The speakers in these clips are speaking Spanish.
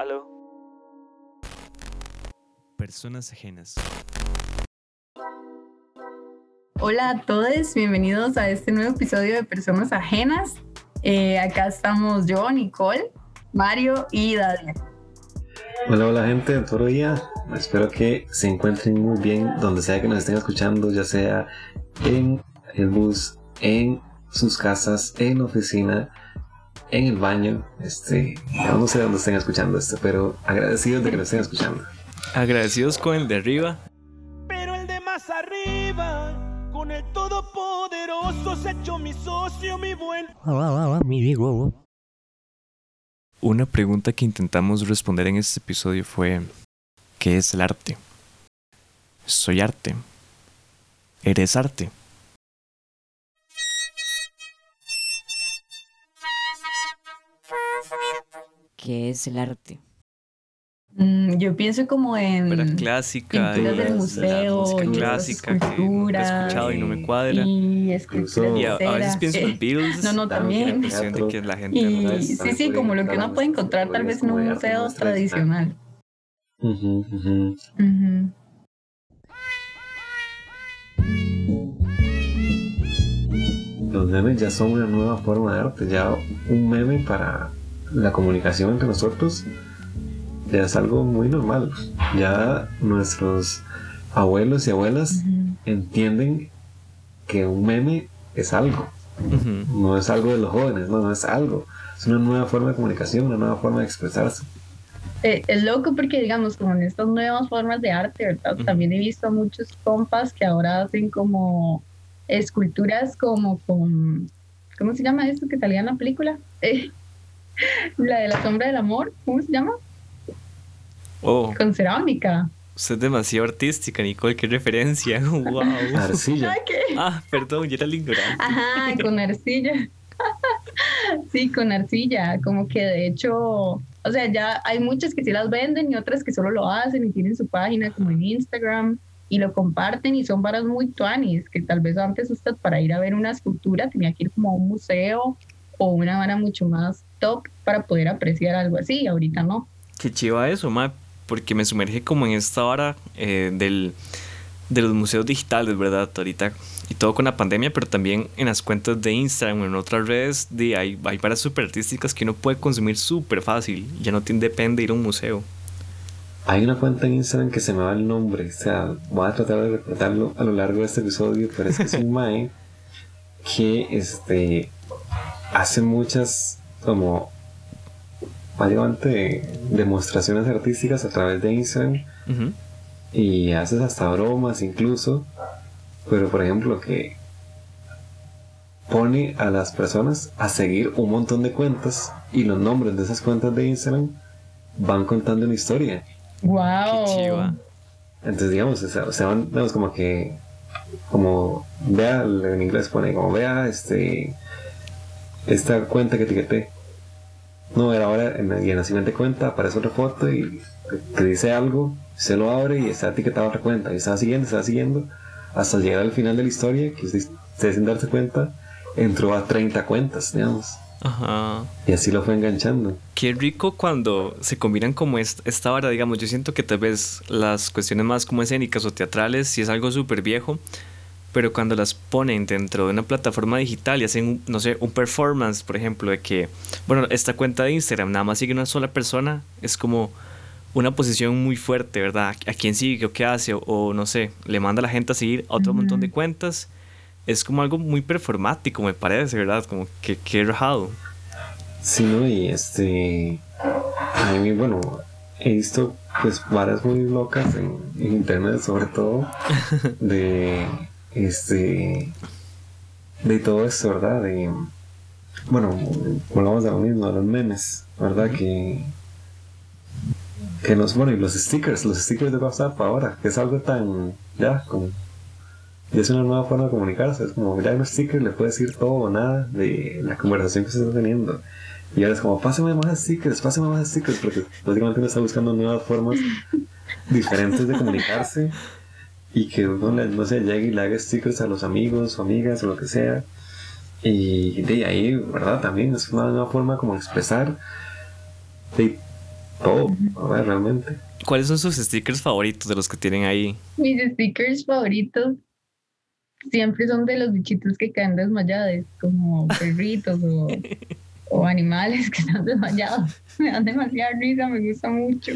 Aló. Personas ajenas. Hola a todos, bienvenidos a este nuevo episodio de Personas Ajenas. Eh, acá estamos yo, Nicole, Mario y Dalia. Hola, hola gente, todo día. Espero que se encuentren muy bien donde sea que nos estén escuchando, ya sea en el bus, en sus casas, en la oficina, en el baño. Este, no sé dónde estén escuchando esto, pero agradecidos de que nos estén escuchando. Agradecidos con el de arriba. Pero el de más arriba, con el todopoderoso, se echó mi socio, mi buen. Una pregunta que intentamos responder en este episodio fue, ¿qué es el arte? Soy arte. ¿Eres arte? ¿Qué es el arte? Mm, yo pienso como en Ópera clásica, pinturas del museo, música y clásica que nunca he esculturas, escuchado y no me cuadra. y a, a veces pienso en Beatles. No, no, la también. de que la gente Y no sí, sí, como lo que uno puede encontrar tal vez en un museo tradicional. Ujú, ujú. Ujú. Los memes ya son una nueva forma de arte. Ya un meme para la comunicación entre nosotros ya es algo muy normal. Ya nuestros abuelos y abuelas Ujú. entienden que un meme es algo. Ujú. No es algo de los jóvenes, no, no es algo. Es una nueva forma de comunicación, una nueva forma de expresarse. Eh, es loco porque, digamos, como en estas nuevas formas de arte, ¿verdad? Ujú. También he visto a muchos compas que ahora hacen como esculturas como con, ¿cómo se llama esto que salía en la película? Eh, la de la sombra del amor, ¿cómo se llama? Oh, Con cerámica. usted es demasiado artística, Nicole. Qué referencia. Wow. Arcilla. Ah, perdón, yo era el ignorante. Ajá, con arcilla. sí, con arcilla. Como que de hecho, o sea, ya hay muchas que sí las venden y otras que solo lo hacen y tienen su página como en Instagram y lo comparten y son varas muy tuanis, que tal vez antes usted para ir a ver una escultura tenía que ir como a un museo o una vara mucho más top para poder apreciar algo así, ahorita no. Qué chiva eso, ma, porque me sumerge como en esta hora eh, del, de los museos digitales, ¿verdad? Ahorita, y todo con la pandemia, pero también en las cuentas de Instagram o en otras redes, de, hay, hay varas súper artísticas que uno puede consumir súper fácil, ya no te depende ir a un museo. Hay una cuenta en Instagram que se me va el nombre. O sea, voy a tratar de recordarlo a lo largo de este episodio, pero es que es un mae que este hace muchas como básicamente demostraciones artísticas a través de Instagram y haces hasta bromas incluso. Pero por ejemplo que pone a las personas a seguir un montón de cuentas y los nombres de esas cuentas de Instagram van contando una historia. ¡Wow! Qué chiva. Entonces, digamos, o sea, van, digamos, como que, como, vea, en inglés pone, como, vea, este, esta cuenta que etiqueté. No, era ahora, en, y en la siguiente cuenta aparece otra foto y que, dice algo, se lo abre y está etiquetada otra cuenta. Y está siguiendo, está siguiendo, hasta llegar al final de la historia, que usted, usted sin darse cuenta, entró a 30 cuentas, digamos. Ajá. Y así lo fue enganchando. Qué rico cuando se combinan como est- esta vara, digamos, yo siento que tal vez las cuestiones más como escénicas o teatrales, si es algo súper viejo, pero cuando las ponen dentro de una plataforma digital y hacen, no sé, un performance, por ejemplo, de que, bueno, esta cuenta de Instagram nada más sigue una sola persona, es como una posición muy fuerte, ¿verdad? ¿A quién sigue o qué hace? O, o no sé, le manda a la gente a seguir a otro montón de cuentas. Es como algo muy performático, me parece, ¿verdad? Como que, que rajado. Sí, ¿no? Y este. A mí, bueno, he visto pues varas muy locas en, en internet, sobre todo, de. Este. De todo esto, ¿verdad? De. Bueno, volvamos a lo mismo, a los memes, ¿verdad? Que. Que los. Bueno, y los stickers, los stickers de WhatsApp ahora, que es algo tan. Ya, como. Ya es una nueva forma de comunicarse, es como ya en un sticker le puedes decir todo o nada de la conversación que se está teniendo. Y ahora es como, pásame más stickers, pásame más stickers, porque básicamente uno está buscando nuevas formas diferentes de comunicarse y que uno, le- no sé, llegue y le haga stickers a los amigos o amigas o lo que sea. Y de ahí, ¿verdad? También es una nueva forma como expresar. De, todo, ¿verdad? realmente. ¿Cuáles son sus stickers favoritos de los que tienen ahí? Mis stickers favoritos siempre son de los bichitos que caen desmayados, como perritos o, o animales que están desmayados. Me dan demasiada risa, me gusta mucho.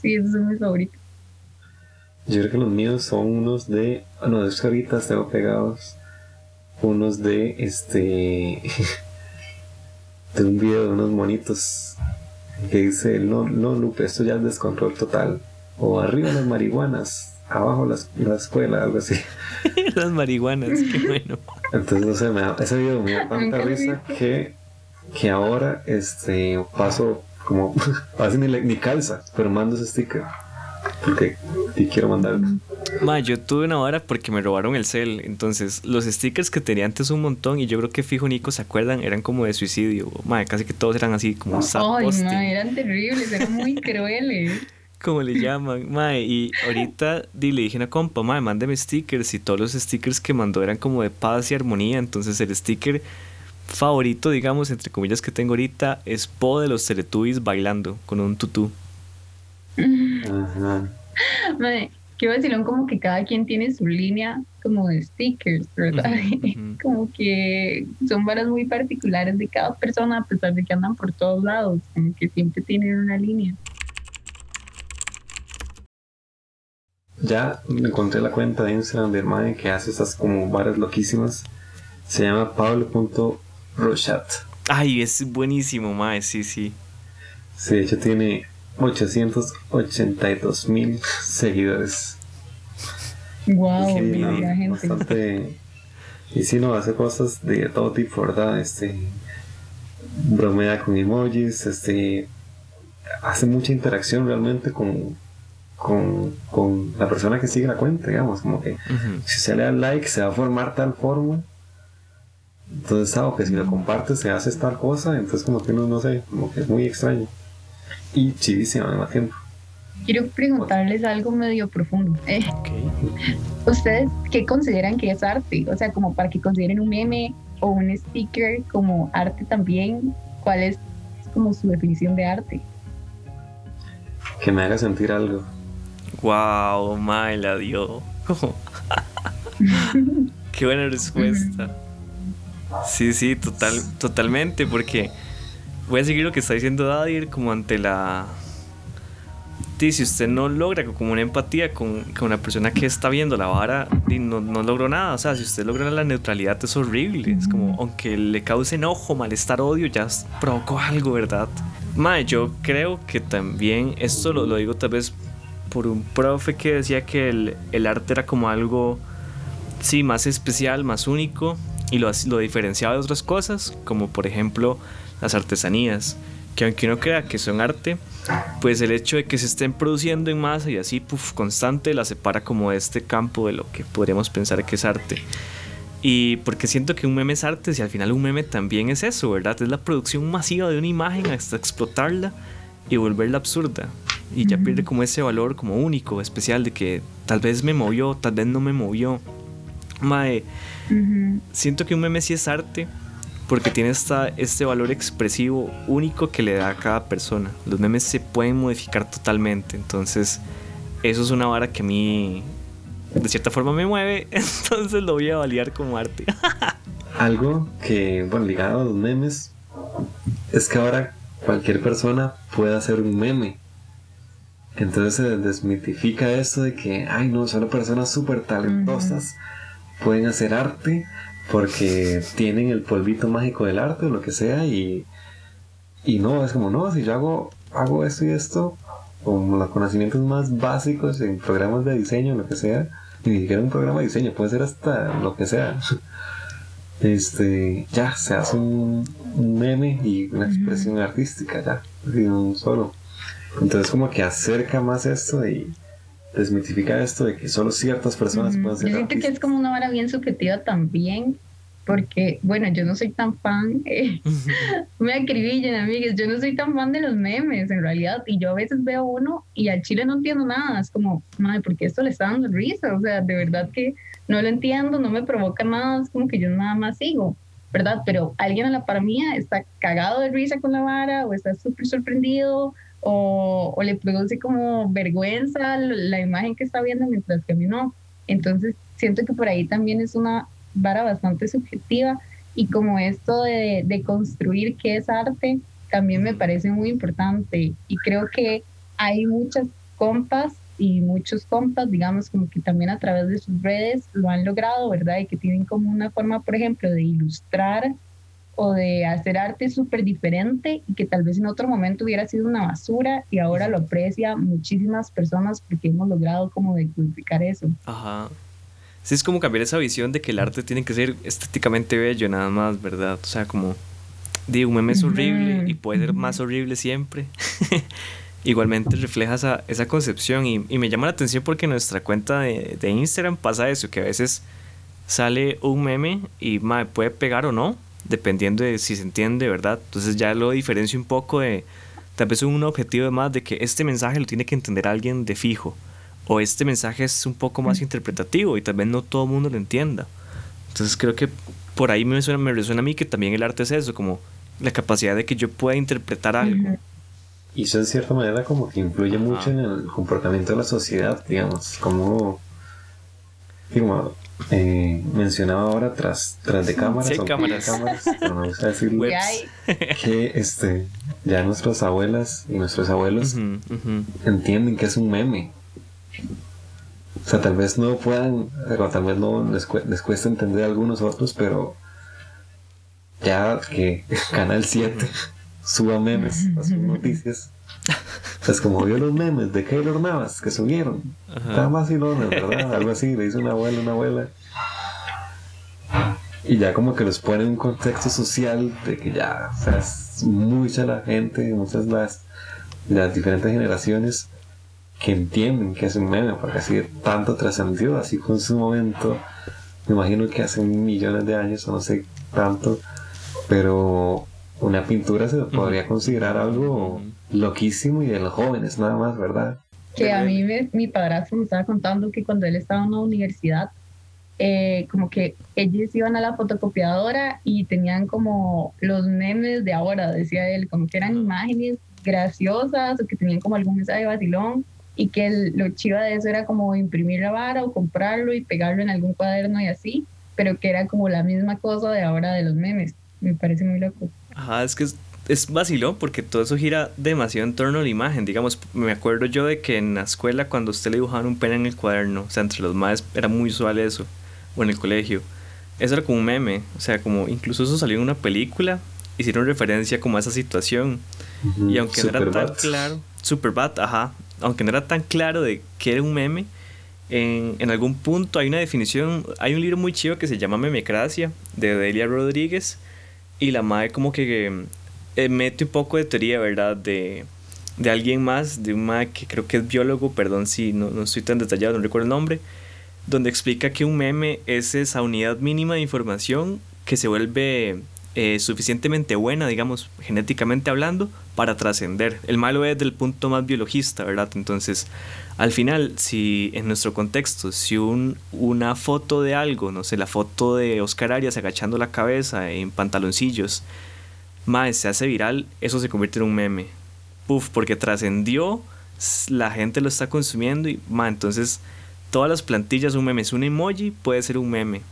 Sí, esos son mis favoritos. Yo creo que los míos son unos de. No, de es que ahorita tengo pegados. Unos de este. de un video de unos monitos. Que dice: No, no, Lupe, esto ya es descontrol total. O arriba las marihuanas, abajo las, la escuela, algo así. Las marihuanas, qué bueno. Entonces, no sé, me da- ese video me da tanta risa que, que ahora este, paso como. casi ni, le- ni calza, pero mando ese sticker. Porque y quiero mandarlo. Ma, yo tuve una hora porque me robaron el cel. Entonces, los stickers que tenía antes un montón, y yo creo que fijo Nico se acuerdan, eran como de suicidio. Ma, casi que todos eran así, como sad Ay, ma, eran terribles, eran muy crueles. como le llaman. Ma, y ahorita di, le dije a una compa, ma, mándeme stickers. Y todos los stickers que mandó eran como de paz y armonía. Entonces, el sticker favorito, digamos, entre comillas, que tengo ahorita es Po de los Teletubbies bailando con un tutú. Ajá. Mae, qué vacilón como que cada quien tiene su línea como de stickers, ¿verdad? Ujú, ujú. como que son varas muy particulares de cada persona a pesar de que andan por todos lados, como que siempre tienen una línea. Ya encontré la cuenta de Instagram de Hermane que hace esas como varas loquísimas. Se llama pablo.rochat. Ay, es buenísimo, ma, sí, sí. Sí, de hecho tiene 882 mil seguidores. Wow, Sí, no, la gente. bastante. Y sí, no, hace cosas de todo tipo, ¿verdad? Este. Bromea con emojis, este. Hace mucha interacción realmente con, con, con la persona que sigue la cuenta, digamos. Como que si se le da like, se va a formar tal forma. Entonces, ah, que si lo compartes, se hace tal cosa. Entonces, como que uno, no sé, como que es muy extraño. Y chidísimo al mismo tiempo. Quiero preguntarles algo medio profundo. Eh. ¿Ustedes qué consideran que es arte? O sea, como para que consideren un meme o un sticker como arte también, ¿cuál es como su definición de arte? Que me haga sentir algo. Wow, mae, la dio. Qué buena respuesta. Sí, sí, total, totalmente, porque voy a seguir lo que está diciendo Dadir como ante la... Sí, si usted no logra como una empatía con, con una persona que está viendo la vara, no, no logró nada. O sea, si usted logra la neutralidad es horrible. Es como, aunque le cause enojo, malestar, odio, ya provocó algo, ¿verdad? Mae, yo creo que también, esto lo, lo digo tal vez por un profe que decía que el, el arte era como algo, sí, más especial, más único y lo, lo diferenciaba de otras cosas, como por ejemplo las artesanías, que aunque uno crea que son arte, pues el hecho de que se estén produciendo en masa y así, puff, constante, la separa como de este campo de lo que podríamos pensar que es arte. Y porque siento que un meme es arte, si al final un meme también es eso, ¿verdad? Es la producción masiva de una imagen hasta explotarla y volverla absurda. Y ya pierde como ese valor como único, especial, de que tal vez me movió, tal vez no me movió. Mae, Ujú. siento que un meme sí es arte porque tiene esta, este valor expresivo único que le da a cada persona. Los memes se pueden modificar totalmente, entonces eso es una vara que a mí de cierta forma me mueve, entonces lo voy a validar como arte. Algo que, bueno, ligado a los memes, es que ahora cualquier persona puede hacer un meme. Entonces se desmitifica esto de que, ay no, solo personas súper talentosas pueden hacer arte porque tienen el polvito mágico del arte o lo que sea y, y no, es como, no, si yo hago, hago esto y esto con los conocimientos más básicos en programas de diseño, lo que sea, ni siquiera un programa de diseño, puede ser hasta lo que sea. Este, ya, se hace un, un meme y una expresión artística, ya, un solo. Entonces, como que acerca más esto y desmitifica esto de que solo ciertas personas Ujú. pueden ser Yo siento que es artistas. como una vara bien subjetiva también, porque, bueno, yo no soy tan fan, eh, me acribillan, amigas, yo no soy tan fan de los memes en realidad, y yo a veces veo uno y al chile no entiendo nada, es como, madre, ¿por qué esto le está dando risa? O sea, de verdad que no lo entiendo, no me provoca nada, es como que yo nada más sigo, ¿verdad? Pero alguien a la par mía está cagado de risa con la vara, o está súper sorprendido, o, o le produce como vergüenza la imagen que está viendo mientras que a mí no. Entonces siento que por ahí también es una vara bastante subjetiva y como esto de, de construir qué es arte también me parece muy importante y creo que hay muchas compas y muchos compas, digamos, como que también a través de sus redes lo han logrado, ¿verdad? Y que tienen como una forma, por ejemplo, de ilustrar o de hacer arte súper diferente y que tal vez en otro momento hubiera sido una basura y ahora lo aprecia muchísimas personas porque hemos logrado como decodificar eso. Ajá. Sí, es como cambiar esa visión de que el arte tiene que ser estéticamente bello nada más, ¿verdad? O sea, como, digo, un meme es horrible y puede ser más horrible siempre. Igualmente refleja esa, esa concepción y, y, me llama la atención porque en nuestra cuenta de, de Instagram pasa eso, que a veces sale un meme y ma, puede pegar o no, dependiendo de si se entiende, ¿verdad? Entonces ya lo diferencio un poco de, tal vez un objetivo de más de que este mensaje lo tiene que entender alguien de fijo, o este mensaje es un poco más interpretativo y tal vez no todo el mundo lo entienda. Entonces creo que por ahí me, suena, me resuena a mí que también el arte es eso, como la capacidad de que yo pueda interpretar algo. Y eso en cierta manera como que influye mucho en el comportamiento de la sociedad, digamos, como, como eh, mencionaba ahora tras, tras de cámaras, sí, cámaras. cámaras no me gusta decir que este, ya nuestras abuelas y nuestros abuelos Uh -huh, uh -huh. entienden que es un meme. O sea, tal vez no puedan, o tal vez no les, cu les cuesta entender a algunos otros, pero ya que Canal 7 suba memes a sus noticias. Es como vio los memes de Keylor Navas que subieron. Estaban vacilones, ¿verdad? Algo así, le hizo una abuela, una abuela. Y ya como que los pone en un contexto social de que ya, o sea, es mucha la gente, muchas las, las diferentes generaciones que entienden que es un meme, porque así tanto trascendió, así fue en su momento. Me imagino que hace millones de años, o no sé tanto, pero una pintura se podría considerar algo loquísimo y de los jóvenes nada más, ¿verdad? Que a mí me, mi padrastro me estaba contando que cuando él estaba en la universidad, eh, como que ellos iban a la fotocopiadora y tenían como los memes de ahora, decía él, como que eran imágenes graciosas o que tenían como algún mensaje vacilón y que el, lo chiva de eso era como imprimir la vara o comprarlo y pegarlo en algún cuaderno y así, pero que era como la misma cosa de ahora de los memes. Me parece muy loco. Ajá, es que es, es vacilón porque todo eso gira demasiado en torno a la imagen. Digamos, me acuerdo yo de que en la escuela cuando usted le dibujaban un pene en el cuaderno, o sea, entre los más era muy usual eso, o en el colegio. Eso era como un meme, o sea, como incluso eso salió en una película, hicieron referencia como a esa situación. Uh -huh. Y aunque no era tan claro, Superbad, ajá, aunque no era tan claro de qué era un meme, en, en, algún punto hay una definición, hay un libro muy chido que se llama Memecracia, de Delia Rodríguez, y la madre como que eh, mete un poco de teoría, ¿verdad? De, de alguien más, de un madre que creo que es biólogo, perdón si no, no estoy tan detallado, no recuerdo el nombre, donde explica que un meme es esa unidad mínima de información que se vuelve eh, suficientemente buena, digamos, genéticamente hablando, para trascender. El malo es del punto más biologista, ¿verdad? Entonces, al final, si en nuestro contexto, si un, una foto de algo, no sé, la foto de Oscar Arias agachando la cabeza en pantaloncillos, más se hace viral, eso se convierte en un meme. Puf, porque trascendió, la gente lo está consumiendo y, ma, entonces, todas las plantillas, un meme es un emoji, puede ser un meme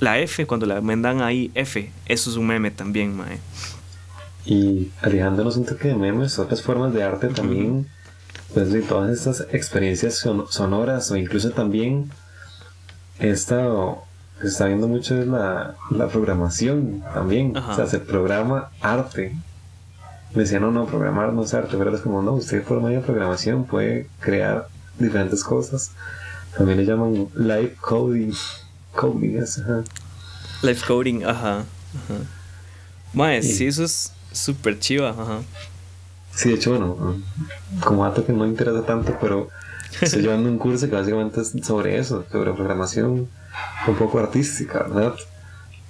la F, cuando la mandan ahí F, eso es un meme también, mae. Y alejándonos un toque de memes, otras formas de arte también, uh -huh. pues de todas estas experiencias son sonoras o incluso también esta se está viendo mucho es la, la programación también, Ajá. o sea, se programa arte. Me decían, no, no, programar no es arte, pero es como, no, usted por medio de programación puede crear diferentes cosas. También le llaman live coding coding, ajá. Life coding, ajá. ajá. Mae, sí. sí, eso es súper chiva, ajá. Sí, de hecho, bueno, como dato que no me interesa tanto, pero estoy llevando un curso que básicamente es sobre eso, sobre programación un poco artística, ¿verdad?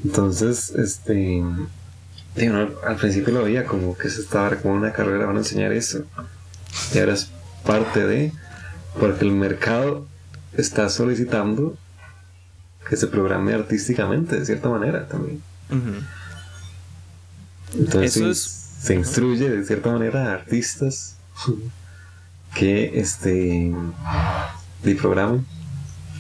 Entonces, este. Digo, al principio lo veía como que se estaba como una carrera, van a enseñar eso. Y ahora es parte de. Porque el mercado está solicitando que se programe artísticamente de cierta manera también. Uh -huh. Entonces es... se instruye de cierta manera a artistas que este programen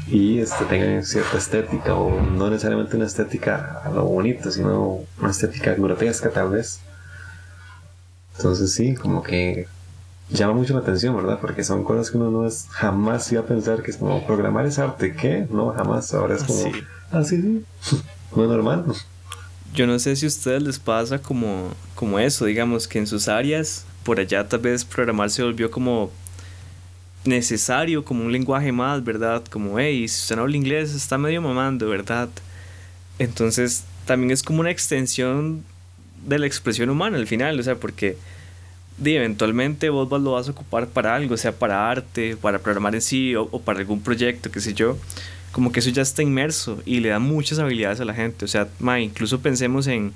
y este, tengan cierta estética o no necesariamente una estética a lo bonito sino una estética grotesca tal vez. Entonces sí como que llama mucho la atención verdad porque son cosas que uno no es jamás iba a pensar que es como programar es arte ¿qué? no jamás. Ahora es como ah sí sí no normal yo no sé si a ustedes les pasa como, como eso, digamos, que en sus áreas, por allá tal vez programar se volvió como necesario, como un lenguaje más, ¿verdad? Como, hey, si usted no habla inglés, está medio mamando, ¿verdad? Entonces, también es como una extensión de la expresión humana al final, o sea, porque eventualmente vos lo vas a ocupar para algo, sea para arte, para programar en sí o, o para algún proyecto, qué sé yo como que eso ya está inmerso y le da muchas habilidades a la gente. O sea, ma, incluso pensemos en,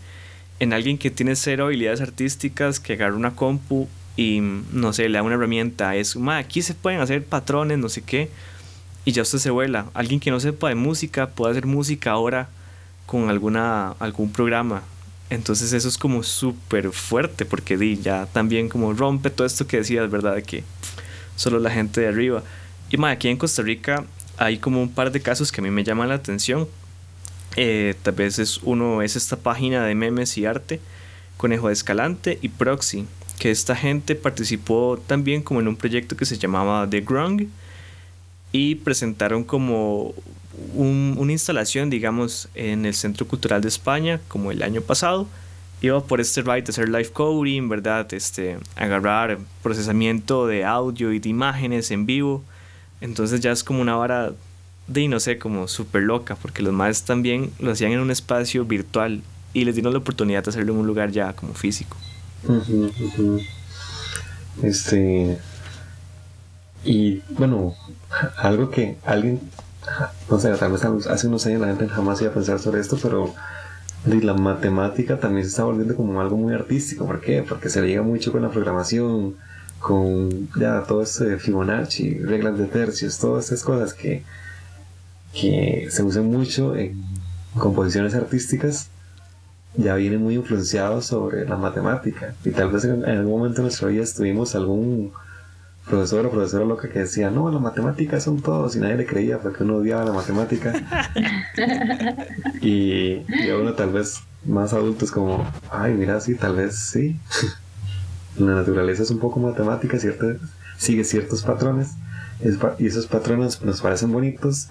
en alguien que tiene cero habilidades artísticas, que agarra una compu y, no sé, le da una herramienta. Es, ma, aquí se pueden hacer patrones, no sé qué, y ya usted se vuela. Alguien que no sepa de música puede hacer música ahora con alguna, algún programa. Entonces eso es como súper fuerte porque di, ya también como rompe todo esto que decías, ¿verdad? De que solo la gente de arriba. Y ma, aquí en Costa Rica hay como un par de casos que a mí me llaman la atención. Eh, tal vez es uno es esta página de memes y arte, Conejo de Escalante y Proxy, que esta gente participó también como en un proyecto que se llamaba The Grung y presentaron como una instalación, digamos, en el Centro Cultural de España, como el año pasado. Iba por este ride de hacer live coding, ¿verdad? Este, agarrar procesamiento de audio y de imágenes en vivo entonces ya es como una vara de, no sé, como súper loca, porque los más también lo hacían en un espacio virtual y les dieron la oportunidad de hacerlo en un lugar ya como físico. Este. Y bueno, algo que alguien, no sé, tal vez hace unos años la gente jamás iba a pensar sobre esto, pero la matemática también se está volviendo como algo muy artístico. ¿Por qué? Porque se liga mucho con la programación, con ya todo ese Fibonacci, reglas de tercios, todas esas cosas que, que se usan mucho en composiciones artísticas, ya vienen muy influenciados sobre la matemática. Y tal vez en, algún momento de nuestra vida estuvimos algún profesor o profesora loca que decía, no, las matemáticas son todos, y nadie le creía porque uno odiaba la matemática. y, y a uno tal vez más adultos como, ay, mira, sí, tal vez sí. La naturaleza es un poco matemática, ¿cierto? sigue ciertos patrones y esos patrones nos parecen bonitos,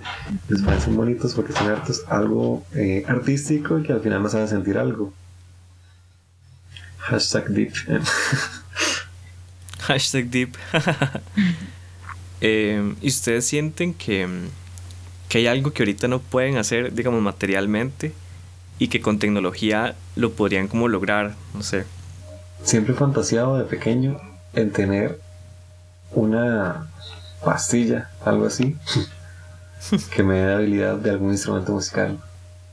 nos parecen bonitos porque son hartos, algo eh, artístico que al final nos hace sentir algo. Hashtag deep. Hashtag deep. Eh, ¿Y ustedes sienten que, que hay algo que ahorita no pueden hacer, digamos, materialmente y que con tecnología lo podrían como lograr? No sé siempre he fantaseado de pequeño en tener una pastilla, algo así, que me dé habilidad de algún instrumento musical.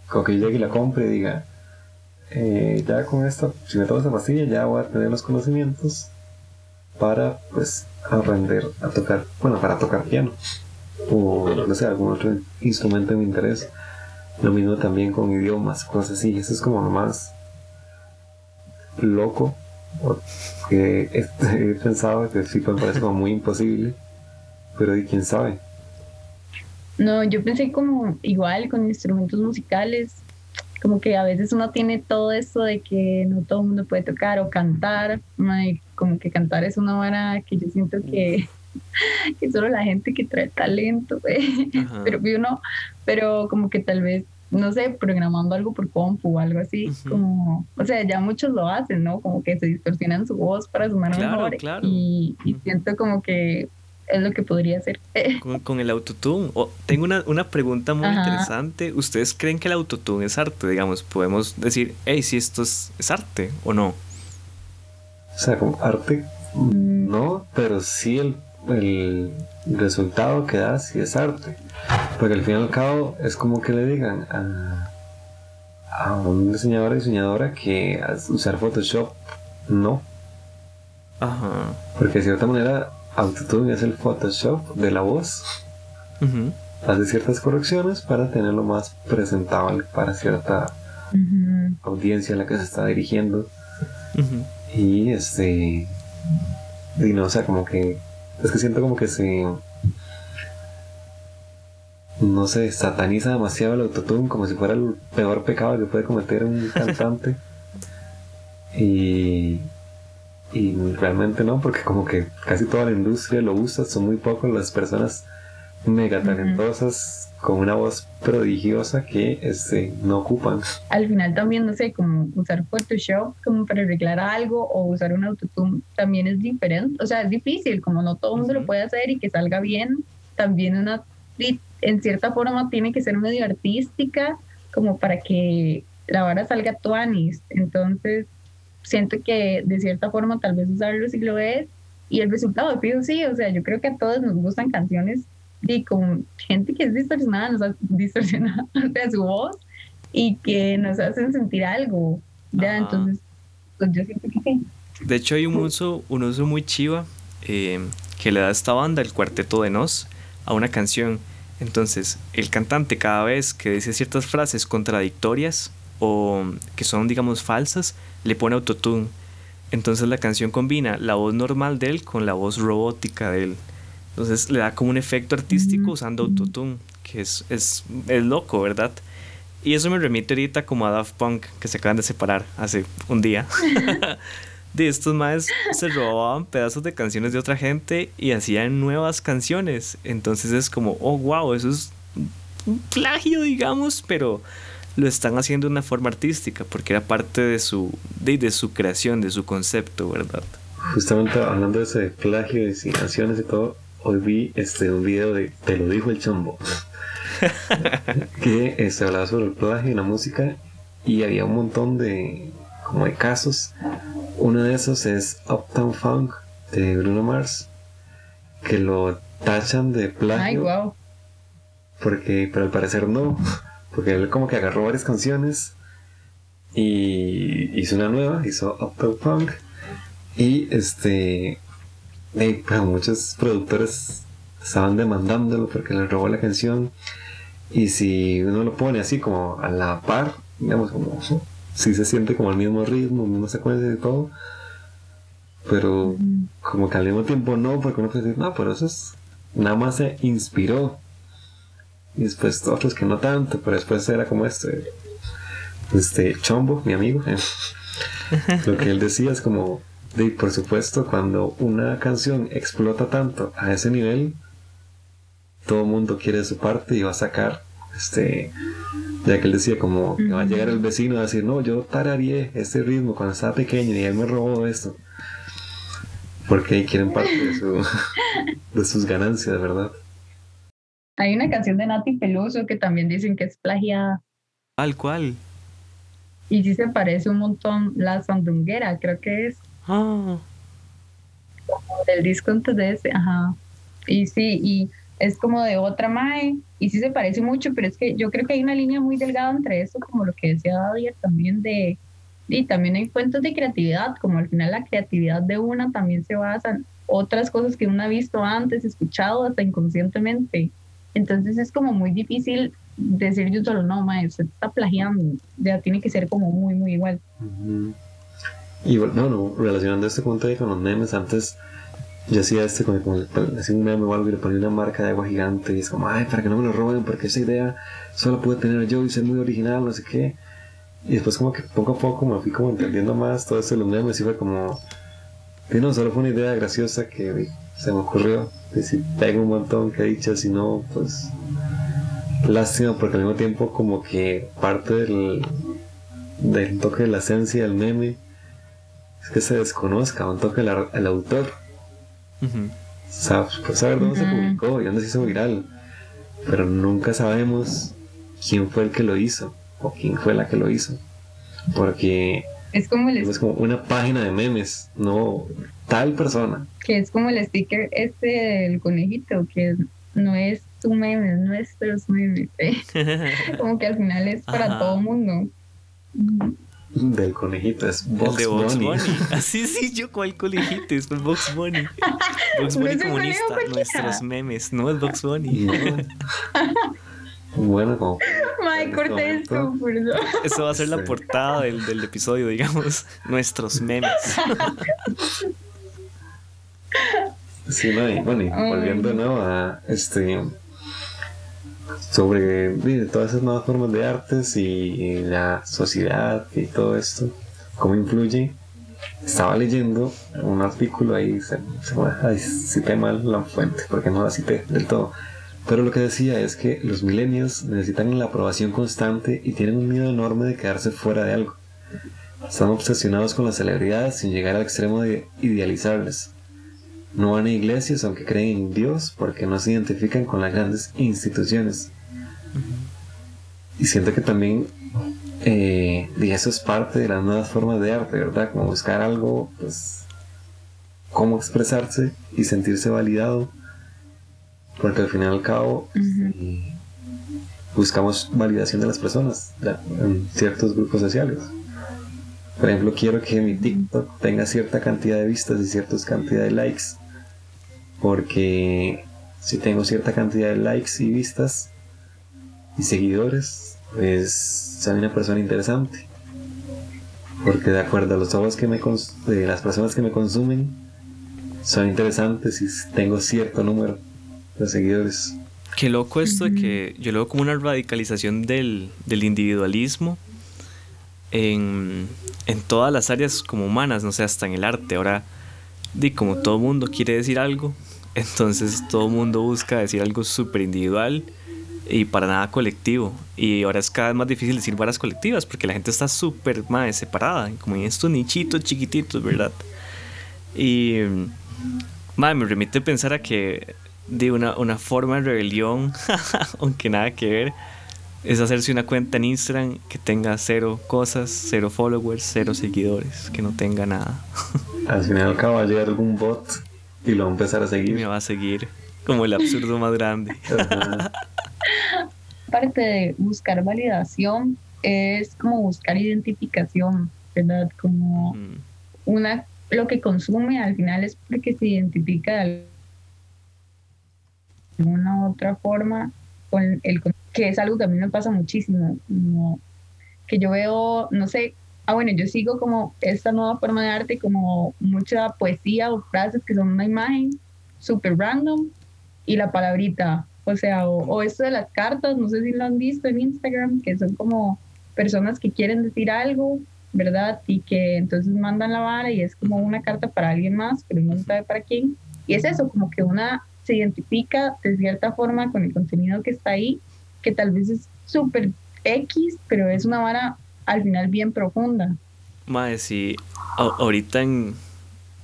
Como que yo llegue y la compre y diga, eh, ya con esto, si me tomo esta pastilla, ya voy a tener los conocimientos para, pues, aprender a tocar, bueno, para tocar piano o, no sé, algún otro instrumento de mi interés. Lo mismo también con idiomas, cosas así. Eso es como lo más loco porque he pensado que sí me parece como muy imposible, pero ¿y quién sabe? No, yo pensé como igual con instrumentos musicales, como que a veces uno tiene todo esto de que no todo el mundo puede tocar o cantar, como que cantar es una vara que yo siento que, que solo la gente que trae talento, pero uno, pero como que tal vez no sé, programando algo por compu o algo así, como, o sea, ya muchos lo hacen, ¿no? Como que se distorsionan su voz para sumar mejor Y, siento como que es lo que podría hacer. Con, el autotune. tengo una, una, pregunta muy interesante. ¿Ustedes creen que el autotune es arte? Digamos, podemos decir, hey, si esto es, arte o no. O sea, como arte, mm. no, pero sí el, el resultado que da si es arte. Porque al fin y al cabo es como que le digan a, a un diseñador o diseñadora que usar Photoshop no. Ajá. Porque de cierta manera Autotune es el Photoshop de la voz. Hace ciertas correcciones para tenerlo más presentable para cierta audiencia a la que se está dirigiendo. Y este Y no, o sea, como que. Es que siento como que se. No sé, sataniza demasiado el autotune como si fuera el peor pecado que puede cometer un cantante. y. Y realmente no, porque como que casi toda la industria lo usa, son muy pocas las personas mega talentosas con una voz prodigiosa que este, no ocupan. Al final también, no sé, como usar Photoshop como para arreglar algo o usar un autotune también es diferente, o sea, es difícil, como no todo el mundo lo puede hacer y que salga bien, también una, en cierta forma tiene que ser medio artística como para que la vara salga tuanis, entonces siento que de cierta forma tal vez usarlo si lo es y el resultado pido sí, o sea, yo creo que a todos nos gustan canciones y con gente que es distorsionada, nos distorsionada de su voz y que nos hacen sentir algo. Ya, entonces, pues yo siento que sí. De hecho, hay un uso, un uso muy chiva eh, que le da esta banda, el cuarteto de Nos, a una canción. Entonces, el cantante cada vez que dice ciertas frases contradictorias o que son, digamos, falsas, le pone autotune. Entonces la canción combina la voz normal de él con la voz robótica de él. Entonces le da como un efecto artístico usando autotune, que es, es, es loco, ¿verdad? Y eso me remite ahorita como a Daft Punk, que se acaban de separar hace un día. de estos más se robaban pedazos de canciones de otra gente y hacían nuevas canciones. Entonces es como, oh, wow, eso es un plagio, digamos, pero lo están haciendo de una forma artística, porque era parte de su, de, de su creación, de su concepto, ¿verdad? Justamente hablando de ese plagio de canciones y todo, hoy vi este, un video de Te lo dijo el chombo. que se este, hablaba sobre el plagio y la música y había un montón de como de casos. Uno de esos es Uptown Funk de Bruno Mars, que lo tachan de plagio. Ay, wow. Porque, pero al parecer no, porque él como que agarró varias canciones y hizo una nueva, hizo Uptown Funk y este y, muchos productores estaban demandándolo porque le robó la canción. Y si uno lo pone así como a la par, digamos, como si se siente como el mismo ritmo, misma secuencia y todo. Pero como que al mismo tiempo no, porque uno puede decir, no, pero eso es, nada más se inspiró. Y después otros que no tanto, pero después era como este, este Chombo, mi amigo. lo que él decía es como, y por supuesto, cuando una canción explota tanto a ese nivel, todo el mundo quiere su parte y va a sacar, este, ya que él decía como que va a llegar el vecino a decir, no, yo tararía este ritmo cuando estaba pequeño y él me robó esto. Porque quieren parte de, su, de sus ganancias, ¿verdad? Hay una canción de Nati Peluso que también dicen que es plagiada. ¿Cuál, cuál? Y sí se parece un montón La Sandunguera, creo que es. Ah. Del disco entonces, ajá. Y sí, y es como de otra Mae, y sí se parece mucho, pero es que yo creo que hay una línea muy delgada entre eso, como lo que decía David también de, y también hay cuentos de creatividad, como al final la creatividad de una también se basa en otras cosas que uno ha visto antes, escuchado hasta inconscientemente. Entonces es como muy difícil decir yo solo, no, mae, usted está plagiando, ya tiene que ser como muy, muy igual. Y bueno, no, relacionando este punto ahí con los memes, antes yo hacía este como, como hacía un meme o algo y le ponía una marca de agua gigante y es como, ay, para que no me lo roben, porque esa idea solo pude tener yo y ser muy original, no sé qué. Y después como que poco a poco me fui como entendiendo más todo eso de los memes y fue como, que no, solo fue una idea graciosa que se me ocurrió. Y si pego un montón que he dicho, si no, pues lástima porque al mismo tiempo como que parte del, del toque de la esencia del meme es que se desconozca, un toque el, autor. Pues, saber dónde se publicó y dónde se hizo viral, pero nunca sabemos quién fue el que lo hizo o quién fue la que lo hizo. Porque es como, es como una página de memes, no tal persona. Que es como el sticker este del conejito, que no es tu meme, es nuestros memes. ¿eh? como que al final es para todo mundo del conejito, es Box de Box Bunny. Así sí, yo cuál conejito, es Box Bunny. Box Bunny comunista, nuestros memes, no es Box Bunny. bueno, como. Mike, corté esto, perdón. Eso va a ser la portada del, del episodio, digamos. Nuestros memes. Sí, no, y, bueno, y volviendo de nuevo a este sobre sí, todas esas nuevas formas de artes y, la sociedad y todo esto, cómo influye. Estaba leyendo un artículo ahí, se, se, ay, cité mal la fuente porque no la cité del todo, pero lo que decía es que los milenios necesitan la aprobación constante y tienen un miedo enorme de quedarse fuera de algo. Están obsesionados con las celebridades sin llegar al extremo de idealizarles. No van a iglesias aunque creen en Dios porque no se identifican con las grandes instituciones. Y siento que también eh, y eso es parte de las nuevas formas de arte, ¿verdad? Como buscar algo, pues, cómo expresarse y sentirse validado. Porque al fin y al cabo eh, buscamos validación de las personas en ciertos grupos sociales. Por ejemplo, quiero que mi TikTok tenga cierta cantidad de vistas y cierta cantidad de likes. Porque si tengo cierta cantidad de likes y vistas y seguidores, pues soy una persona interesante. Porque de acuerdo a los ojos que me de las personas que me consumen, son interesantes y tengo cierto número de seguidores. Qué loco esto de que yo lo veo como una radicalización del, del individualismo en, en, todas las áreas como humanas, no sé, hasta en el arte. Ahora, di, como todo mundo quiere decir algo, entonces todo mundo busca decir algo súper individual y para nada colectivo. Y ahora es cada vez más difícil decir varas colectivas porque la gente está súper más separada, como en estos nichitos chiquititos, ¿verdad? Y madre, me remite a pensar a que de una, una forma de rebelión, aunque nada que ver, es hacerse una cuenta en Instagram que tenga cero cosas, cero followers, cero seguidores, que no tenga nada. Al final al cabo va a llegar algún bot y lo va a empezar a seguir. Me va a seguir como el absurdo más grande. Parte de buscar validación es como buscar identificación, ¿verdad? Como una lo que consume al final es porque se identifica de alguna otra forma con el que es algo que a mí me pasa muchísimo, como que yo veo, no sé, ah bueno, yo sigo como esta nueva forma de arte, como mucha poesía o frases que son una imagen súper random y la palabrita, o sea, o, esto de las cartas, no sé si lo han visto en Instagram, que son como personas que quieren decir algo, ¿verdad? Y que entonces mandan la vara y es como una carta para alguien más, pero no sabe para quién. Y es eso, como que una se identifica de cierta forma con el contenido que está ahí, que tal vez es súper X, pero es una vara al final bien profunda. Madre, sí, ahorita en,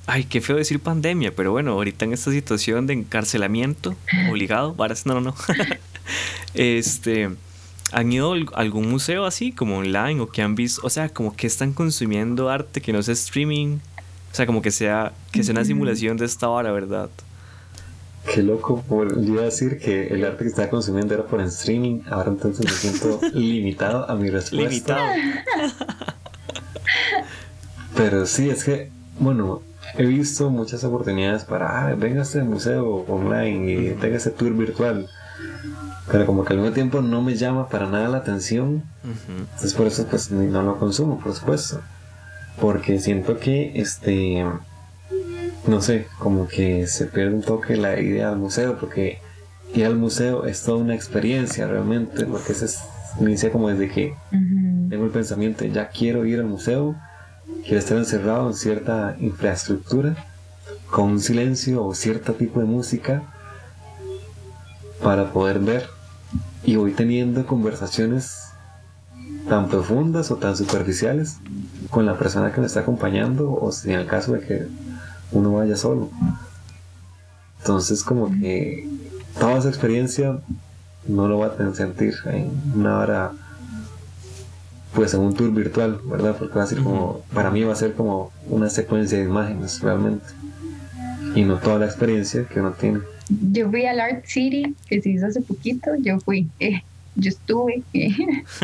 Ay, qué feo decir pandemia, pero bueno, ahorita en esta situación de encarcelamiento obligado, varas, no, no, no. este, ¿han ido a algún museo así, como online, o que han visto, o sea, como que están consumiendo arte que no sea streaming? O sea, como que sea, que sea una simulación de esta hora, ¿verdad? Qué loco, por, yo iba a decir que el arte que estaba consumiendo era por streaming, ahora entonces me siento limitado a mi respuesta. Limitado. Pero sí, es que, bueno, he visto muchas oportunidades para, ah, venga a este museo online y tenga ese tour virtual. Pero como que al mismo tiempo no me llama para nada la atención. Entonces por eso pues no lo consumo, por supuesto. Porque siento que este no sé, como que se pierde un toque la idea del museo, porque ir al museo es toda una experiencia realmente, porque se inicia como desde que tengo el pensamiento, ya quiero ir al museo, quiero estar encerrado en cierta infraestructura, con un silencio o cierto tipo de música, para poder ver. Y voy teniendo conversaciones tan profundas o tan superficiales con la persona que me está acompañando, o si en el caso de que uno vaya solo. Entonces como que toda esa experiencia no lo va a sentir en una hora pues en un tour virtual, ¿verdad? Porque va a ser como, para mí va a ser como una secuencia de imágenes realmente y no toda la experiencia que uno tiene. Yo fui al Art City, que se hizo hace poquito, yo fui, eh, yo estuve eh,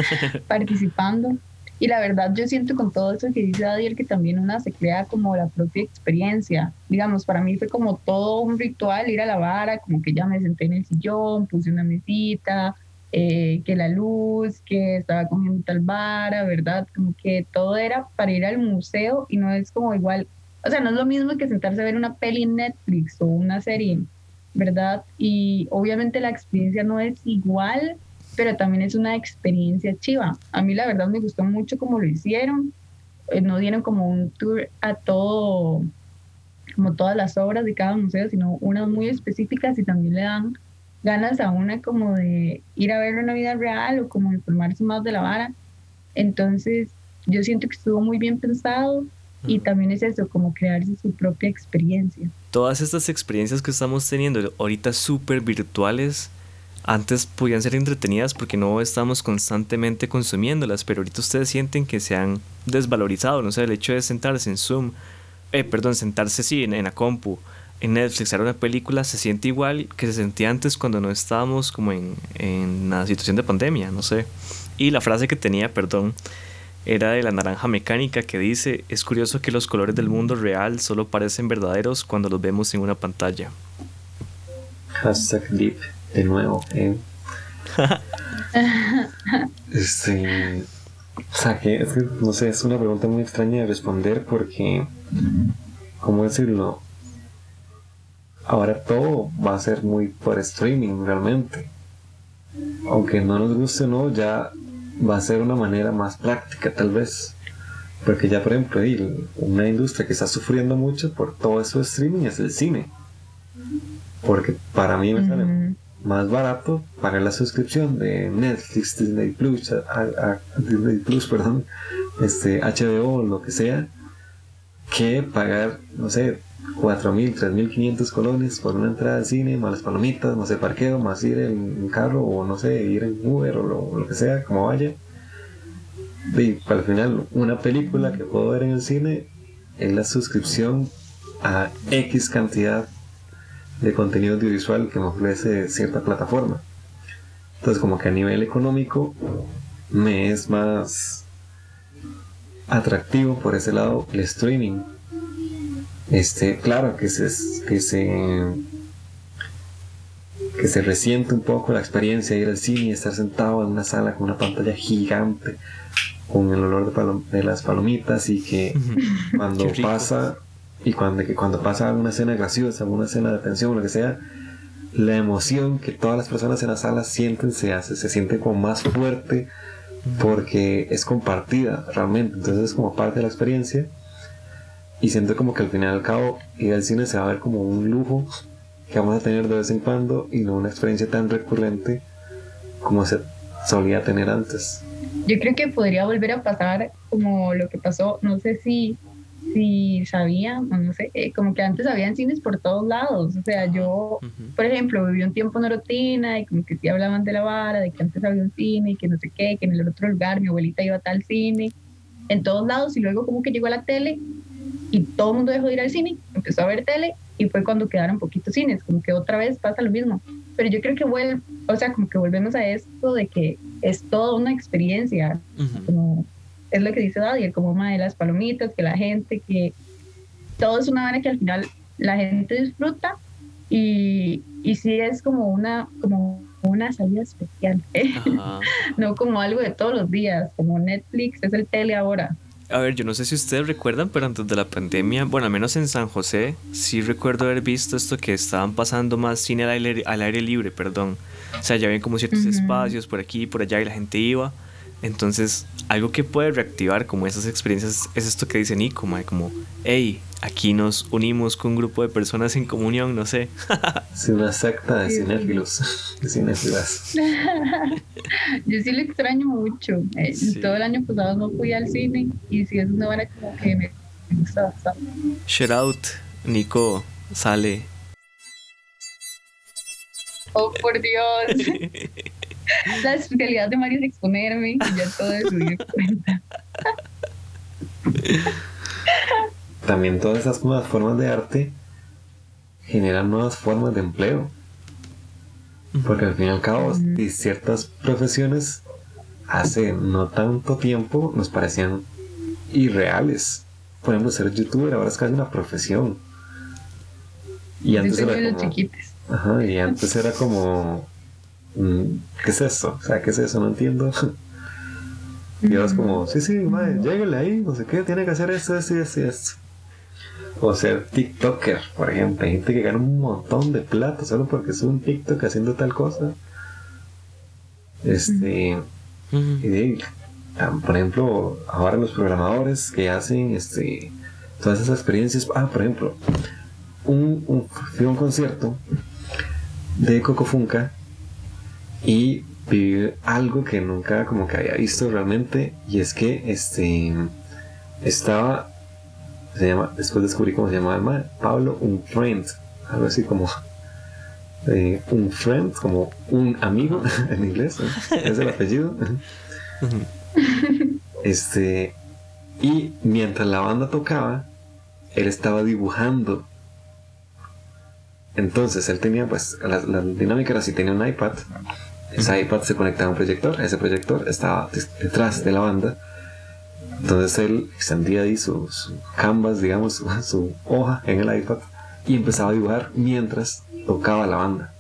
participando y la verdad yo siento con todo eso que dice Adiel que también una se crea como la propia experiencia. Digamos, para mí fue como todo un ritual ir a la vara, como que ya me senté en el sillón, puse una mesita, eh, que la luz, que estaba comiendo tal vara, ¿verdad? Como que todo era para ir al museo y no es como igual o sea, no es lo mismo que sentarse a ver una peli en Netflix o una serie, ¿verdad? Y obviamente la experiencia no es igual, pero también es una experiencia chiva. A mí la verdad me gustó mucho cómo lo hicieron. Eh, no dieron como un tour a todo, como todas las obras de cada museo, sino unas muy específicas y también le dan ganas a una como de ir a ver una vida real o como informarse más de la vara. Entonces, yo siento que estuvo muy bien pensado y también es eso, como crearse su propia experiencia. Todas estas experiencias que estamos teniendo ahorita súper virtuales, antes podían ser entretenidas porque no estamos constantemente consumiéndolas, pero ahorita ustedes sienten que se han desvalorizado, no sé, el hecho de sentarse en Zoom, eh, perdón, sentarse sí en, en la compu, en Netflix, ver una película, se siente igual que se sentía antes cuando no estábamos como en, en una situación de pandemia, no sé. Y la frase que tenía, perdón, era de la naranja mecánica que dice, es curioso que los colores del mundo real solo parecen verdaderos cuando los vemos en una pantalla. Hashtag deep, de nuevo. Eh. este, o sea, que, es que, no sé, es una pregunta muy extraña de responder porque, ¿cómo decirlo? Ahora todo va a ser muy por streaming realmente. Aunque no nos guste o no, ya va a ser una manera más práctica tal vez. Porque ya, por ejemplo, una industria que está sufriendo mucho por todo eso de streaming es el cine. Porque para mí me sale más barato pagar la suscripción de Netflix, Disney Plus, Disney Plus, perdón, este, HBO, lo que sea, que pagar, no sé, 4.000, 3.500 colones por una entrada al cine, más las palomitas, más el parqueo, más ir en carro o no sé, ir en Uber o lo, que sea, como vaya. Y al final, una película que puedo ver en el cine es la suscripción a X cantidad de contenido audiovisual que me ofrece cierta plataforma. Entonces, como que a nivel económico me es más atractivo por ese lado el streaming. Este, claro que se, que se que se resiente un poco la experiencia de ir al cine y estar sentado en una sala con una pantalla gigante con el olor de, de las palomitas y que cuando pasa y cuando, que cuando pasa alguna escena graciosa, alguna escena de tensión, lo que sea, la emoción que todas las personas en la sala sienten se hace, se siente como más fuerte porque es compartida realmente, entonces es como parte de la experiencia y siento como que al final al cabo ir al cine se va a ver como un lujo que vamos a tener de vez en cuando y no una experiencia tan recurrente como se solía tener antes. Yo creo que podría volver a pasar como lo que pasó, no sé si, si sabían, no sé, eh, como que antes habían cines por todos lados. O sea, yo, por ejemplo, viví un tiempo en Orotina y como que sí hablaban de la vara, de que antes había un cine y que no sé qué, que en el otro lugar mi abuelita iba a tal cine, en todos lados y luego como que llegó a la tele y todo el mundo dejó de ir al cine, empezó a ver tele y fue cuando quedaron poquitos cines, como que otra vez pasa lo mismo. Pero yo creo que vuelve, o sea, como que volvemos a esto de que es toda una experiencia, como es lo que dice Daddy, como de las palomitas, que la gente, que todo es una manera que al final la gente disfruta y, y sí es como una, como una salida especial, no como algo de todos los días, como Netflix es el tele ahora, a ver, yo no sé si ustedes recuerdan, pero antes de la pandemia, bueno, al menos en San José, sí recuerdo haber visto esto que estaban pasando más cine al aire, al aire libre, perdón. O sea, ya había como ciertos espacios por aquí y por allá y la gente iba. Entonces, algo que puede reactivar como esas experiencias es esto que dice Nico, como, hey, aquí nos unimos con un grupo de personas en comunión, no sé. Sí, una secta de cinéfilos, de cinéfilas. Yo sí lo extraño mucho. Eh, todo el año pasado no fui al cine y sí es una hora como que me gusta bastante. Shout out, Nico, sale. Oh, por Dios. La especialidad de Mario es exponerme y ya todo eso dio cuenta. También todas esas nuevas formas de arte generan nuevas formas de empleo. Porque al fin y al cabo, ciertas profesiones hace no tanto tiempo nos parecían irreales. Por ejemplo, ser youtuber ahora es casi una profesión. Y antes era como, ajá, y antes era como ¿qué es eso? O sea, ¿qué es eso? No entiendo. Y vas como, sí, sí, madre, lléguele ahí, no sé qué, tiene que hacer esto, esto y esto y esto. o ser TikToker, por ejemplo. Hay gente que gana un montón de plata solo porque sube un TikTok haciendo tal cosa. Este. y de- por ejemplo, ahora los programadores que hacen este todas esas experiencias. Ah, por ejemplo, un, un, fui a un concierto de Coco Funka y viví algo que nunca como que había visto realmente. Y es que este estaba se llama después descubrí cómo se llamaba el man, Pablo un friend algo así como eh, un friend como un amigo en inglés ¿no? es el apellido. Este y mientras la banda tocaba él estaba dibujando. Entonces él tenía pues la, la dinámica era así tenía un iPad ese iPad se conectaba a un proyector ese proyector estaba detrás de la banda entonces él extendía ahí su, su canvas digamos su, su hoja en el iPad y empezaba a dibujar mientras tocaba la banda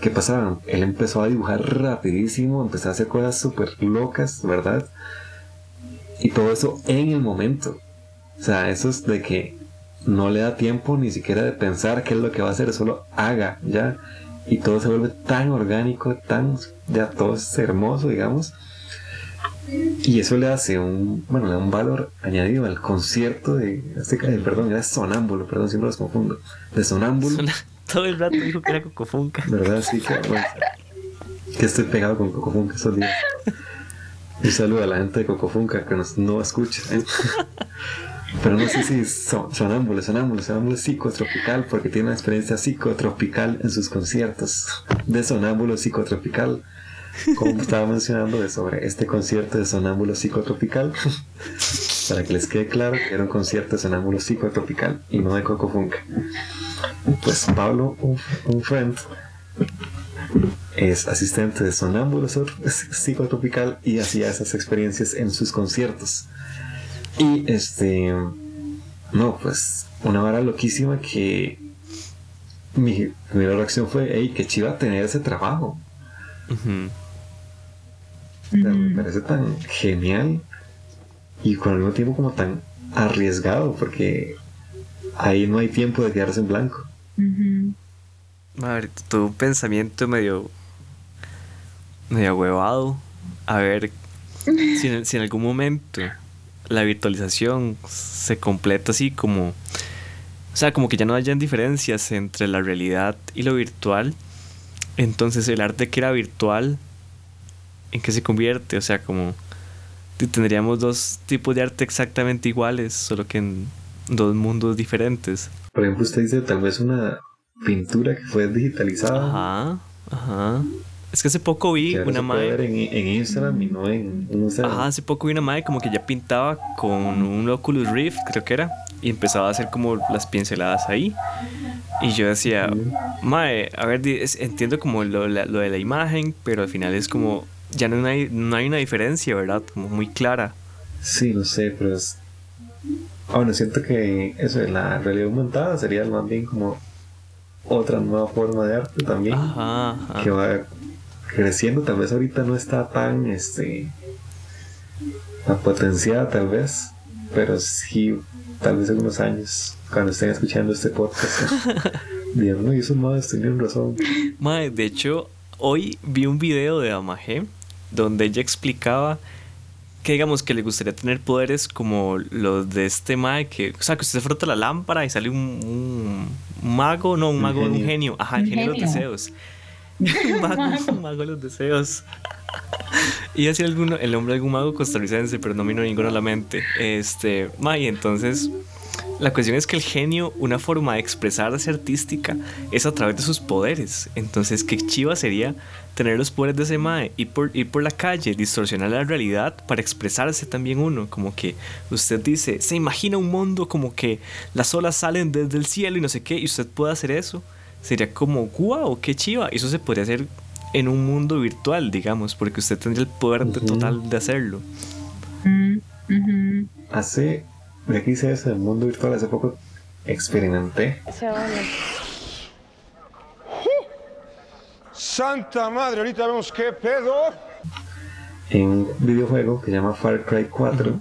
¿qué pasaba? él empezó a dibujar rapidísimo empezó a hacer cosas súper locas ¿verdad? y todo eso en el momento o sea, eso es de que no le da tiempo ni siquiera de pensar qué es lo que va a hacer, solo haga ya. Y todo se vuelve tan orgánico, tan, ya todo es hermoso, digamos. Y eso le hace un, bueno, le da un valor añadido al concierto de, este, eh, perdón, era sonámbulo, perdón, siempre los confundo. De sonámbulo, Todo el rato dijo que era Cocofunca. ¿verdad? Así que, bueno, que estoy pegado con Cocofunca estos días. Un saludo a la gente de Cocofunca que nos no escucha. ¿eh? Pero no sé si son, sonámbulo, sonámbulo, sonámbulo psicotropical, porque tiene una experiencia psicotropical en sus conciertos. De sonámbulo psicotropical. Como estaba mencionando de sobre este concierto de sonámbulo psicotropical. Para que les quede claro que era un concierto de sonámbulo psicotropical y no de Cocofunca. Pues Pablo, un, un friend, es asistente de sonámbulo so- psicotropical y hacía esas experiencias en sus conciertos. Y este, no, pues una vara loquísima que mi primera reacción fue, hey, qué chiva tener ese trabajo. Ujú. O sea, me parece tan genial y con el mismo tiempo como tan arriesgado porque ahí no hay tiempo de quedarse en blanco. A ver, tuve un pensamiento medio. medio huevado. A ver si en, si en algún momento la virtualización se completa así como. O sea, como que ya no hayan diferencias entre la realidad y lo virtual. Entonces, el arte que era virtual, ¿en qué se convierte? O sea, como. Tendríamos dos tipos de arte exactamente iguales, solo que en dos mundos diferentes. Por ejemplo, usted dice tal vez una pintura que fue digitalizada. Ajá, ajá. Es que hace poco vi ahora una madre. en, en Instagram y no en un museo. Ajá, hace poco vi una madre como que ya pintaba con un Oculus Rift, creo que era, y empezaba a hacer como las pinceladas ahí. Y yo decía, mae, a ver, entiendo como lo, la- lo de la imagen, pero al final es como, ya no hay, no hay una diferencia, ¿verdad? Como muy clara. Sí, no sé, pero es... Bueno, siento que eso de la realidad aumentada sería más bien como otra nueva forma de arte también. Ajá, ajá. que va creciendo, tal vez ahorita no está tan este tan potenciada tal vez, pero sí tal vez en unos años, cuando estén escuchando este podcast, digan, no, y esos madres tenían razón. Mae, de hecho, hoy vi un video de Amage donde ella explicaba que digamos que le gustaría tener poderes como los de este Mae que, o sea, que usted frota la lámpara y sale un, un- un mago, no, un Un mago, un genio. genio, ajá, el Un genio de los genio. deseos. un mago, un mago de los deseos. Y así alguno, el nombre de algún mago costarricense, pero no me vino ninguno a la mente. Este, Mae, entonces la cuestión es que el genio, una forma de expresarse artística es a través de sus poderes. Entonces, qué chiva sería tener los poderes de ese mae, ir por, ir por la calle, distorsionar la realidad para expresarse también uno. Como que usted dice, se imagina un mundo como que las olas salen desde el cielo y no sé qué, y usted puede hacer eso. Sería como, wow, qué chiva. Eso se podría hacer en un mundo virtual, digamos, porque usted tendría el poder de- total de hacerlo. Mm. Hace, que hice eso en el mundo virtual, hace poco experimenté Santa madre, ahorita vemos qué pedo. en un videojuego que se llama Far Cry 4.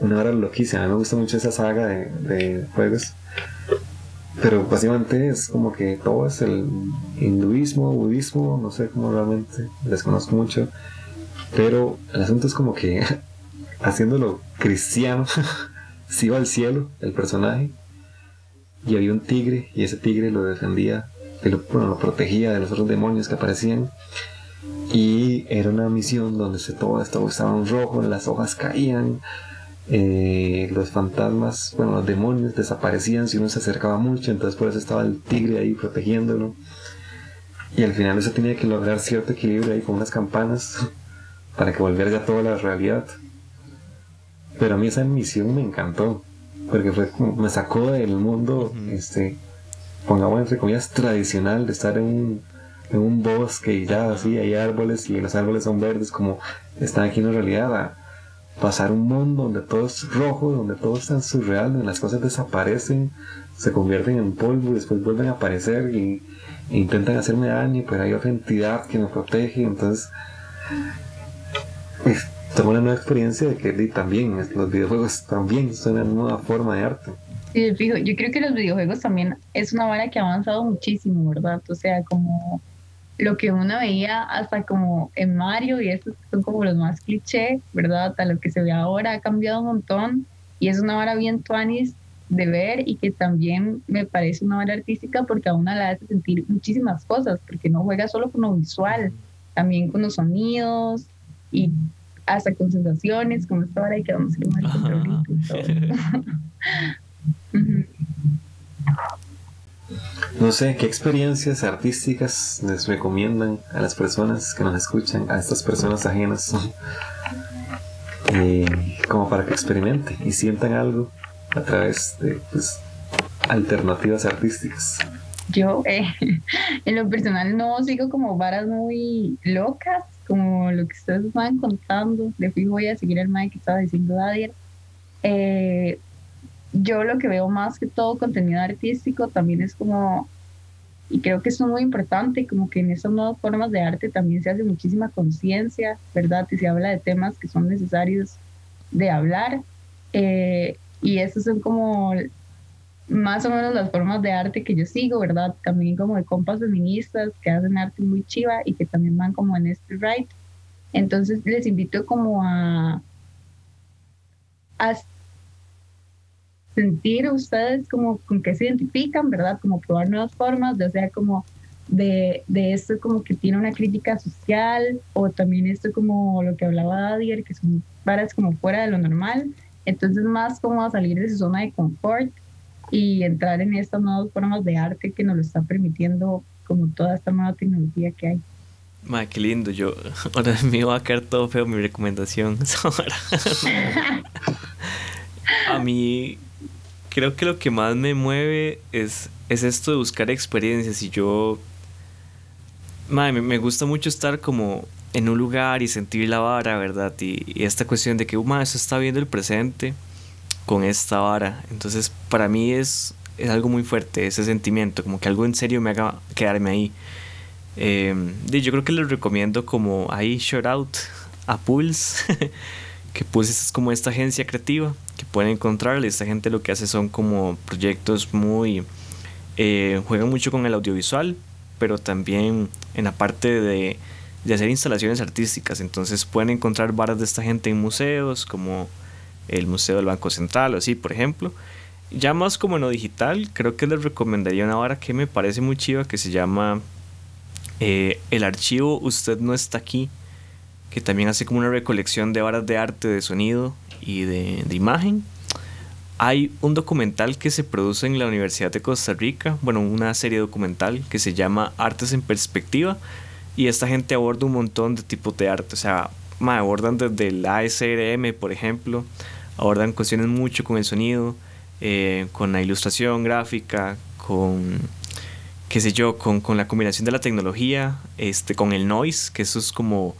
una hora loquísima. A mí me gusta mucho esa saga de, de juegos. Pero básicamente es como que todo es el hinduismo, budismo, no sé cómo realmente, desconozco mucho. Pero el asunto es como que haciéndolo cristiano, se iba al cielo el personaje y había un tigre y ese tigre lo defendía, lo, bueno, lo protegía de los otros demonios que aparecían. Y era una misión donde se, todo estaba en rojo, las hojas caían, eh, los fantasmas, bueno, los demonios desaparecían si uno se acercaba mucho, entonces por eso estaba el tigre ahí protegiéndolo. Y al final eso tenía que lograr cierto equilibrio ahí con unas campanas para que volviera ya toda la realidad. Pero a mí esa misión me encantó, porque fue me sacó del mundo, este, pongamos entre comillas, tradicional de estar en un, en un bosque y ya así, hay árboles y los árboles son verdes como están aquí en la realidad, a pasar un mundo donde todo es rojo, donde todo es tan surreal, donde las cosas desaparecen, se convierten en polvo y después vuelven a aparecer y, e intentan hacerme daño, pero hay otra entidad que me protege, entonces tengo una nueva experiencia de que también los videojuegos también son una nueva forma de arte. Sí, fijo, yo creo que los videojuegos también es una vara que ha avanzado muchísimo, ¿verdad? O sea, como lo que uno veía hasta como en Mario y estos son como los más cliché, ¿verdad? A lo que se ve ahora ha cambiado un montón y es una vara bien tuanis de ver y que también me parece una vara artística porque a una la hace sentir muchísimas cosas, porque no juega solo con lo visual, también con los sonidos y hasta con sensaciones, como esta hora y que vamos a ir todo. No sé, ¿qué experiencias artísticas les recomiendan a las personas que nos escuchan, a estas personas ajenas, eh, como para que experimenten y sientan algo a través de pues, alternativas artísticas? Yo, eh, en lo personal, no sigo como varas muy locas, como lo que ustedes estaban contando. De fijo voy a seguir el mae que estaba diciendo Dadier. Eh, yo lo que veo más que todo contenido artístico también es como, y creo que eso es muy importante, como que en esas nuevas formas de arte también se hace muchísima conciencia, ¿verdad? Y se habla de temas que son necesarios de hablar. Eh, y esas son como más o menos las formas de arte que yo sigo, ¿verdad? También como de compas feministas que hacen arte muy chiva y que también van como en este right. Entonces les invito como a, a sentir ustedes como con qué se identifican, ¿verdad? Como probar nuevas formas, ya sea como de, de, esto como que tiene una crítica social o también esto como lo que hablaba Dadier, que son varas como fuera de lo normal. Entonces más como a salir de su zona de confort y entrar en estas nuevas formas de arte que nos lo está permitiendo como toda esta nueva tecnología que hay. Ma, qué lindo. Yo ahora me va a quedar todo feo mi recomendación. a mí creo que lo que más me mueve es, es esto de buscar experiencias y yo... Madre, me, gusta mucho estar como en un lugar y sentir la vara, ¿verdad? Y, esta cuestión de que, uh, eso está viendo el presente con esta vara. Entonces, para mí es, es algo muy fuerte ese sentimiento, como que algo en serio me haga quedarme ahí. Eh, yo creo que les recomiendo como ahí shout out a Pulse, que Pulse es como esta agencia creativa que pueden encontrar. Esta gente lo que hace son como proyectos muy... Eh, juegan mucho con el audiovisual, pero también en la parte de, de hacer instalaciones artísticas. Entonces pueden encontrar varas de esta gente en museos, como el Museo del Banco Central o así, por ejemplo. Ya más como en lo digital, creo que les recomendaría una vara que me parece muy chiva que se llama eh, El archivo Usted no está aquí, que también hace como una recolección de varas de arte, de sonido y de, de imagen. Hay un documental que se produce en la Universidad de Costa Rica, bueno, una serie documental que se llama Artes en Perspectiva, y esta gente aborda un montón de tipos de arte, o sea, abordan desde el ASRM, por ejemplo, abordan cuestiones mucho con el sonido, eh, con la ilustración gráfica, con, qué sé yo, con, con, la combinación de la tecnología, este, con el noise, que eso es como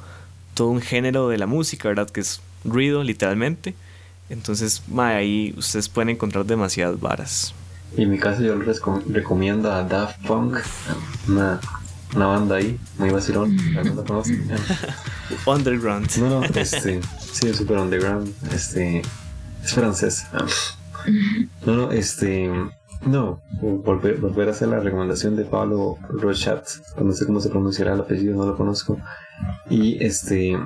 todo un género de la música, ¿verdad? Que es ruido, literalmente. Entonces, ahí ustedes pueden encontrar demasiadas varas. Y en mi caso yo les recomiendo a Daft Punk, una, una banda ahí, muy vacilón, ¿no Underground. No, no, este, sí, super underground. Este, Es francés. No, no, este. No, volver, volver a hacer la recomendación de Pablo Rochat. No sé cómo se pronunciará el apellido, no lo conozco. Y este.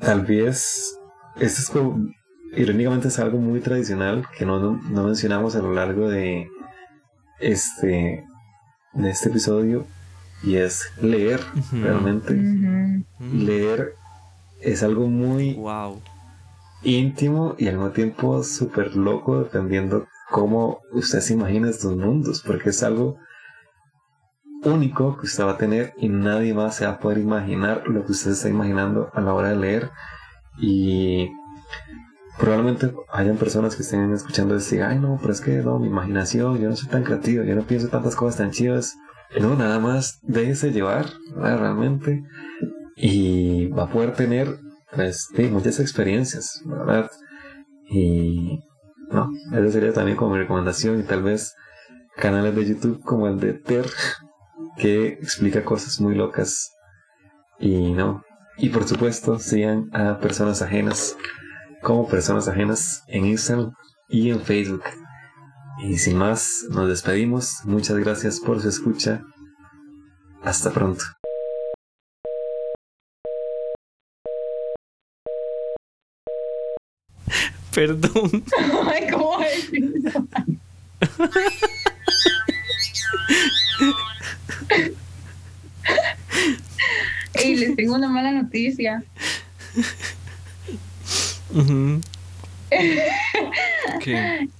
Tal vez. Este es como. Irónicamente es algo muy tradicional que no, no, no mencionamos a lo largo de. Este. De este episodio. Y es leer, realmente. Leer es algo muy Wow. íntimo y al mismo tiempo súper loco dependiendo cómo usted se imagina estos mundos, porque es algo único que usted va a tener y nadie más se va a poder imaginar lo que usted está imaginando a la hora de leer y probablemente hayan personas que estén escuchando y digan, ay no, pero es que no, mi imaginación, yo no soy tan creativo, yo no pienso tantas cosas tan chivas. No, nada más déjese llevar, realmente, y va a poder tener pues muchas experiencias, ¿verdad? Y no, esa sería también como mi recomendación y tal vez canales de YouTube como el de Ter que explica cosas muy locas y no, y por supuesto sigan a personas ajenas como personas ajenas en Instagram y en Facebook. Y sin más, nos despedimos. Muchas gracias por su escucha. Hasta pronto. Perdón. Ay, ¿cómo es eso? Y les tengo una mala noticia. Ujú. ¿Qué?